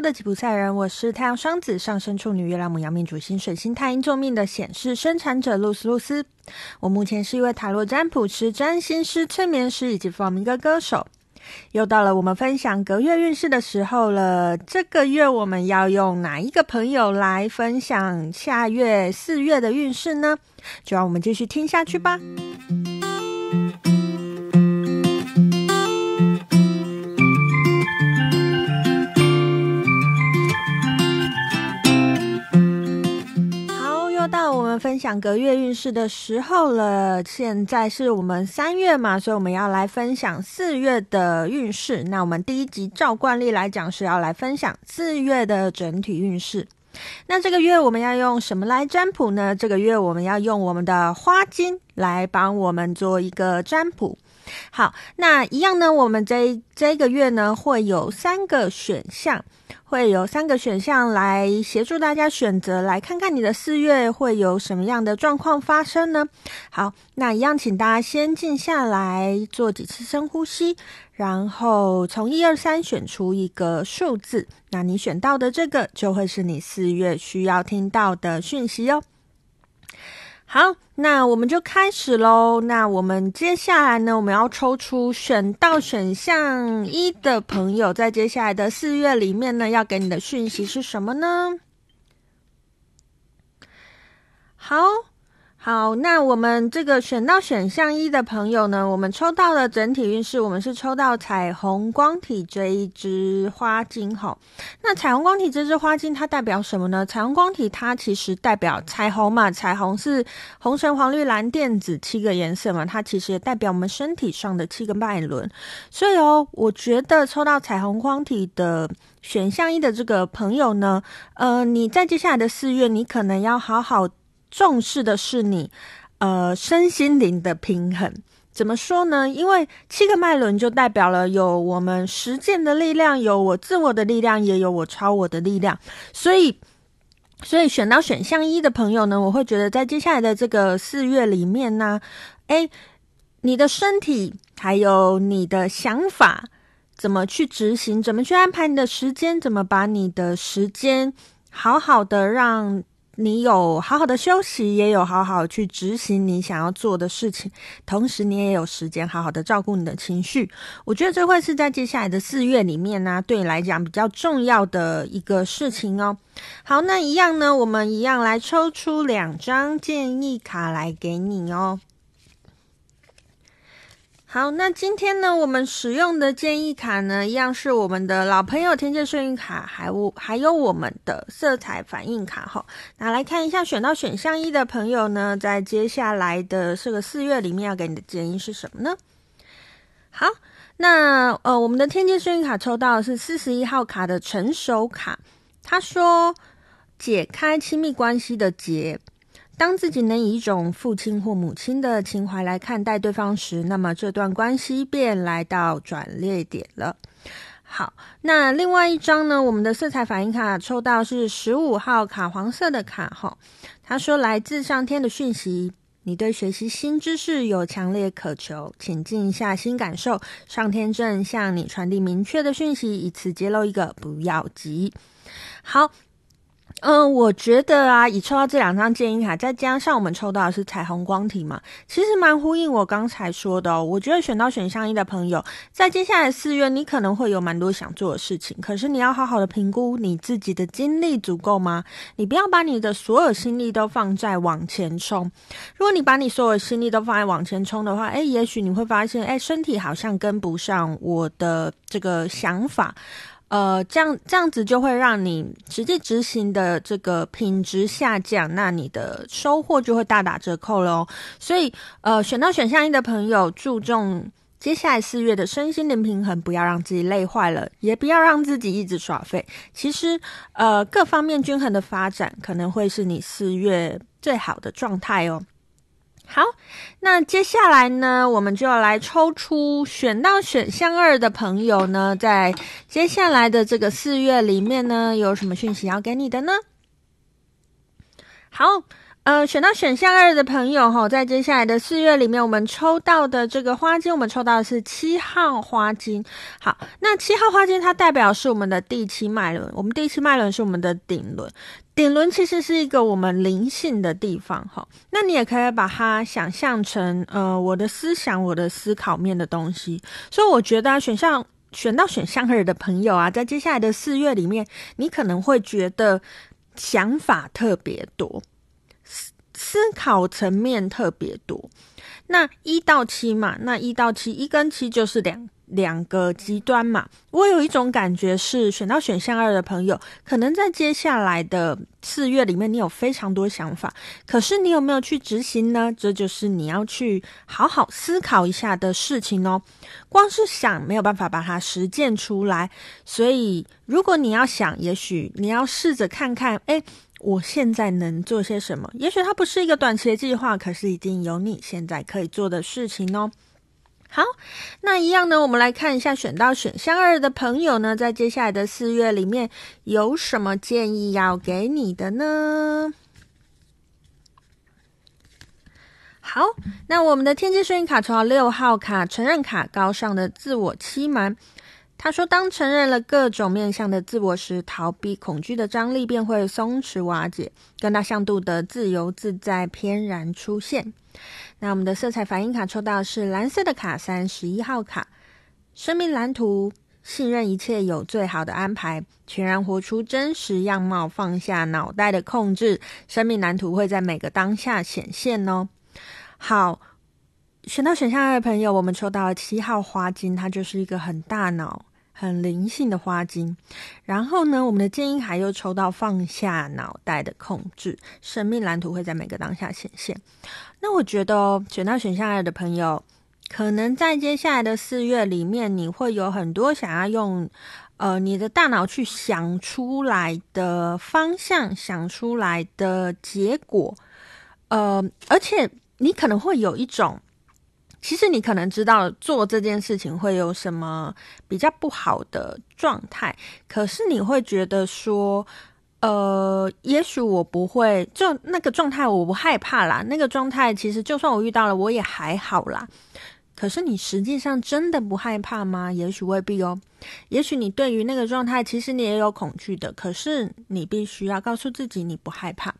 的吉普赛人，我是太阳双子上升处女月亮母羊命主星水星太阴坐命的显示生产者露丝露丝。我目前是一位塔罗占卜师、占星师、催眠师以及弗洛明哥歌手。又到了我们分享隔月运势的时候了。这个月我们要用哪一个朋友来分享下月四月的运势呢？就让我们继续听下去吧。分享隔月运势的时候了，现在是我们三月嘛，所以我们要来分享四月的运势。那我们第一集照惯例来讲是要来分享四月的整体运势。那这个月我们要用什么来占卜呢？这个月我们要用我们的花金来帮我们做一个占卜。好，那一样呢，我们这这个月呢会有三个选项。会有三个选项来协助大家选择，来看看你的四月会有什么样的状况发生呢？好，那一样，请大家先静下来，做几次深呼吸，然后从一二三选出一个数字，那你选到的这个就会是你四月需要听到的讯息哦。好，那我们就开始喽。那我们接下来呢，我们要抽出选到选项一的朋友，在接下来的四月里面呢，要给你的讯息是什么呢？好。好，那我们这个选到选项一的朋友呢，我们抽到的整体运势，我们是抽到彩虹光体这一支花精哈。那彩虹光体这支花精它代表什么呢？彩虹光体它其实代表彩虹嘛，彩虹是红橙黄绿蓝靛紫七个颜色嘛，它其实也代表我们身体上的七个脉轮。所以哦，我觉得抽到彩虹光体的选项一的这个朋友呢，呃，你在接下来的四月，你可能要好好。重视的是你，呃，身心灵的平衡。怎么说呢？因为七个脉轮就代表了有我们实践的力量，有我自我的力量，也有我超我的力量。所以，所以选到选项一的朋友呢，我会觉得在接下来的这个四月里面呢，诶，你的身体还有你的想法，怎么去执行，怎么去安排你的时间，怎么把你的时间好好的让。你有好好的休息，也有好好去执行你想要做的事情，同时你也有时间好好的照顾你的情绪。我觉得这会是在接下来的四月里面呢、对你来讲比较重要的一个事情哦。好，那一样呢，我们一样来抽出两张建议卡来给你哦。好，那今天呢，我们使用的建议卡呢，一样是我们的老朋友天界幸运卡，还有还有我们的色彩反应卡哈。那来看一下选到选项一的朋友呢，在接下来的这个四月里面要给你的建议是什么呢？好，那呃，我们的天界幸运卡抽到的是四十一号卡的成熟卡，他说解开亲密关系的结。当自己能以一种父亲或母亲的情怀来看待对方时，那么这段关系便来到转捩点了。好，那另外一张呢？我们的色彩反应卡抽到是十五号卡，黄色的卡哈。他说：“来自上天的讯息，你对学习新知识有强烈渴求，请静下心感受，上天正向你传递明确的讯息，以此揭露一个不要急。”好。嗯，我觉得啊，以抽到这两张建议卡，再加上我们抽到的是彩虹光体嘛，其实蛮呼应我刚才说的哦。我觉得选到选项一的朋友，在接下来四月，你可能会有蛮多想做的事情，可是你要好好的评估你自己的精力足够吗？你不要把你的所有心力都放在往前冲。如果你把你所有心力都放在往前冲的话，诶，也许你会发现，诶，身体好像跟不上我的这个想法。呃，这样这样子就会让你实际执行的这个品质下降，那你的收获就会大打折扣喽。所以，呃，选到选项一的朋友，注重接下来四月的身心灵平衡，不要让自己累坏了，也不要让自己一直耍废。其实，呃，各方面均衡的发展，可能会是你四月最好的状态哦。好，那接下来呢，我们就要来抽出选到选项二的朋友呢，在接下来的这个四月里面呢，有什么讯息要给你的呢？好，呃，选到选项二的朋友哈，在接下来的四月里面，我们抽到的这个花精，我们抽到的是七号花精。好，那七号花精它代表是我们的第七脉轮，我们第七脉轮是我们的顶轮，顶轮其实是一个我们灵性的地方哈。那你也可以把它想象成呃，我的思想，我的思考面的东西。所以我觉得啊，选项选到选项二的朋友啊，在接下来的四月里面，你可能会觉得想法特别多。思考层面特别多，那一到七嘛，那一到七，一跟七就是两两个极端嘛。我有一种感觉是，选到选项二的朋友，可能在接下来的四月里面，你有非常多想法，可是你有没有去执行呢？这就是你要去好好思考一下的事情哦。光是想没有办法把它实践出来，所以如果你要想，也许你要试着看看，诶。我现在能做些什么？也许它不是一个短期的计划，可是已经有你现在可以做的事情哦。好，那一样呢，我们来看一下选到选项二的朋友呢，在接下来的四月里面有什么建议要给你的呢？好，那我们的天机声音卡抽到六号卡，承认卡高尚的自我欺瞒。他说：“当承认了各种面向的自我时，逃避恐惧的张力便会松弛瓦解，更大向度的自由自在翩然出现。”那我们的色彩反应卡抽到是蓝色的卡，三十一号卡，生命蓝图，信任一切有最好的安排，全然活出真实样貌，放下脑袋的控制，生命蓝图会在每个当下显现哦。好，选到选项二的朋友，我们抽到了七号花金，它就是一个很大脑。很灵性的花精，然后呢，我们的建议还又抽到放下脑袋的控制，生命蓝图会在每个当下显现。那我觉得哦，选到选项二的朋友，可能在接下来的四月里面，你会有很多想要用呃你的大脑去想出来的方向，想出来的结果，呃，而且你可能会有一种。其实你可能知道做这件事情会有什么比较不好的状态，可是你会觉得说，呃，也许我不会，就那个状态我不害怕啦，那个状态其实就算我遇到了，我也还好啦。可是你实际上真的不害怕吗？也许未必哦。也许你对于那个状态，其实你也有恐惧的，可是你必须要告诉自己你不害怕。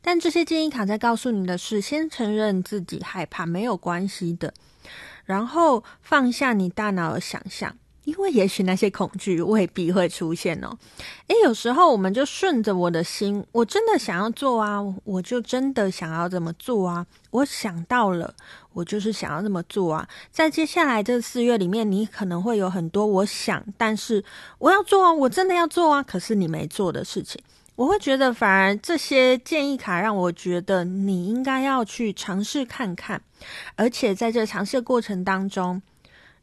但这些建议卡在告诉你的是，先承认自己害怕没有关系的，然后放下你大脑的想象。因为也许那些恐惧未必会出现哦。诶，有时候我们就顺着我的心，我真的想要做啊，我就真的想要这么做啊。我想到了，我就是想要这么做啊。在接下来这四月里面，你可能会有很多我想，但是我要做啊，我真的要做啊，可是你没做的事情。我会觉得，反而这些建议卡让我觉得你应该要去尝试看看，而且在这尝试的过程当中。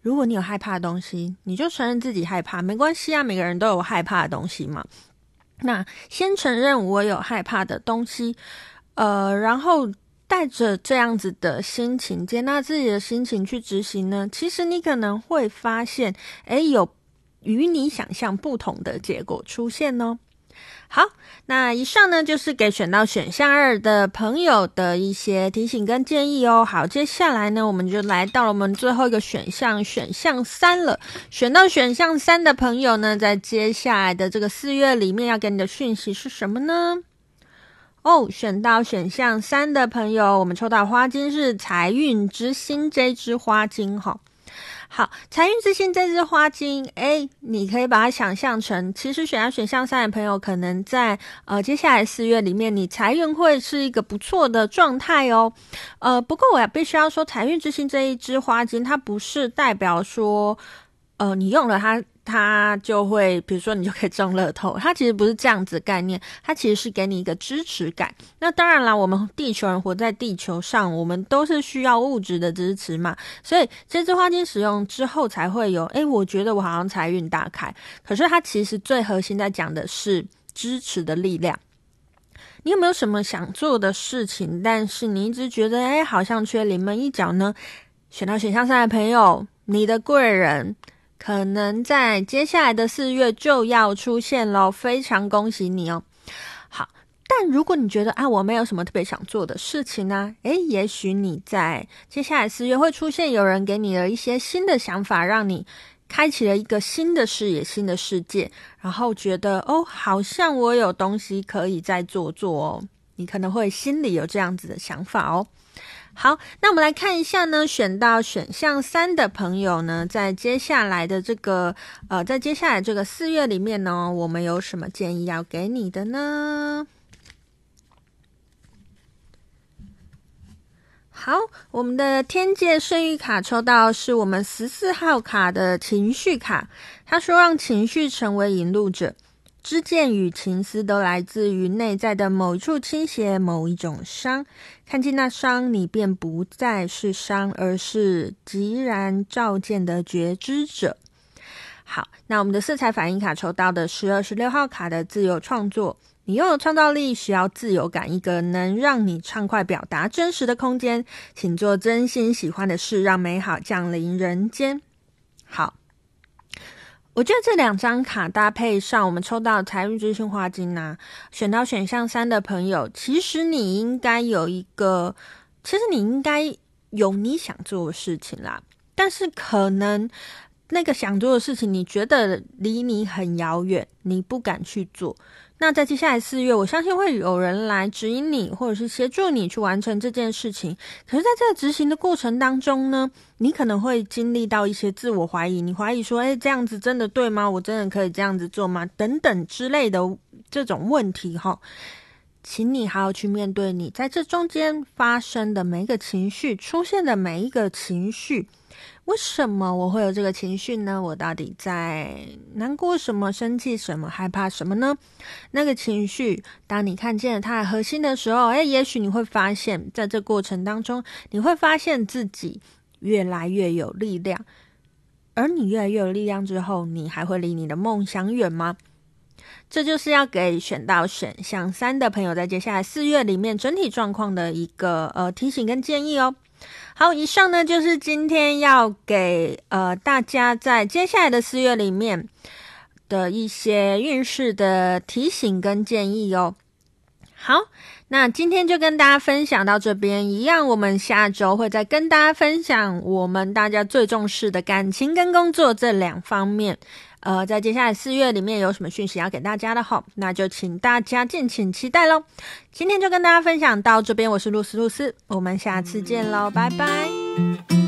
如果你有害怕的东西，你就承认自己害怕，没关系啊。每个人都有害怕的东西嘛。那先承认我有害怕的东西，呃，然后带着这样子的心情，接纳自己的心情去执行呢。其实你可能会发现，诶，有与你想象不同的结果出现哦。好，那以上呢就是给选到选项二的朋友的一些提醒跟建议哦。好，接下来呢，我们就来到了我们最后一个选项，选项三了。选到选项三的朋友呢，在接下来的这个四月里面要给你的讯息是什么呢？哦，选到选项三的朋友，我们抽到花金是财运之星这支花金哈。好，财运之星这支花精，诶，你可以把它想象成，其实选到选项三的朋友，可能在呃接下来四月里面，你财运会是一个不错的状态哦。呃，不过我也必须要说，财运之星这一支花精，它不是代表说，呃，你用了它。它就会，比如说你就可以中乐透，它其实不是这样子概念，它其实是给你一个支持感。那当然啦，我们地球人活在地球上，我们都是需要物质的支持嘛，所以这支花精使用之后才会有，诶，我觉得我好像财运大开。可是它其实最核心在讲的是支持的力量。你有没有什么想做的事情，但是你一直觉得，诶，好像缺临门一脚呢？选到选项三的朋友，你的贵人。可能在接下来的四月就要出现喽，非常恭喜你哦！好，但如果你觉得啊，我没有什么特别想做的事情呢，诶，也许你在接下来四月会出现有人给你了一些新的想法，让你开启了一个新的视野、新的世界，然后觉得哦，好像我有东西可以再做做哦。你可能会心里有这样子的想法哦。好，那我们来看一下呢，选到选项三的朋友呢，在接下来的这个呃，在接下来这个四月里面呢，我们有什么建议要给你的呢？好，我们的天界圣域卡抽到是我们十四号卡的情绪卡。他说：“让情绪成为引路者，知见与情思都来自于内在的某一处倾斜，某一种伤。看见那伤，你便不再是伤，而是寂然照见的觉知者。”好，那我们的色彩反应卡抽到的是二十六号卡的自由创作。你拥有创造力，需要自由感，一个能让你畅快表达真实的空间。请做真心喜欢的事，让美好降临人间。好，我觉得这两张卡搭配上，我们抽到财运之星花金呐，选到选项三的朋友，其实你应该有一个，其实你应该有你想做的事情啦，但是可能。那个想做的事情，你觉得离你很遥远，你不敢去做。那在接下来四月，我相信会有人来指引你，或者是协助你去完成这件事情。可是，在这个执行的过程当中呢，你可能会经历到一些自我怀疑，你怀疑说：“诶，这样子真的对吗？我真的可以这样子做吗？”等等之类的这种问题，哈，请你还要去面对你在这中间发生的每一个情绪，出现的每一个情绪。为什么我会有这个情绪呢？我到底在难过什么、生气什么、害怕什么呢？那个情绪，当你看见它的核心的时候，诶，也许你会发现，在这过程当中，你会发现自己越来越有力量。而你越来越有力量之后，你还会离你的梦想远吗？这就是要给选到选项三的朋友，在接下来四月里面整体状况的一个呃提醒跟建议哦。好，以上呢就是今天要给呃大家在接下来的四月里面的一些运势的提醒跟建议哦。好，那今天就跟大家分享到这边，一样我们下周会再跟大家分享我们大家最重视的感情跟工作这两方面。呃，在接下来四月里面有什么讯息要给大家的哈，那就请大家敬请期待喽。今天就跟大家分享到这边，我是露丝露丝，我们下次见喽，拜拜。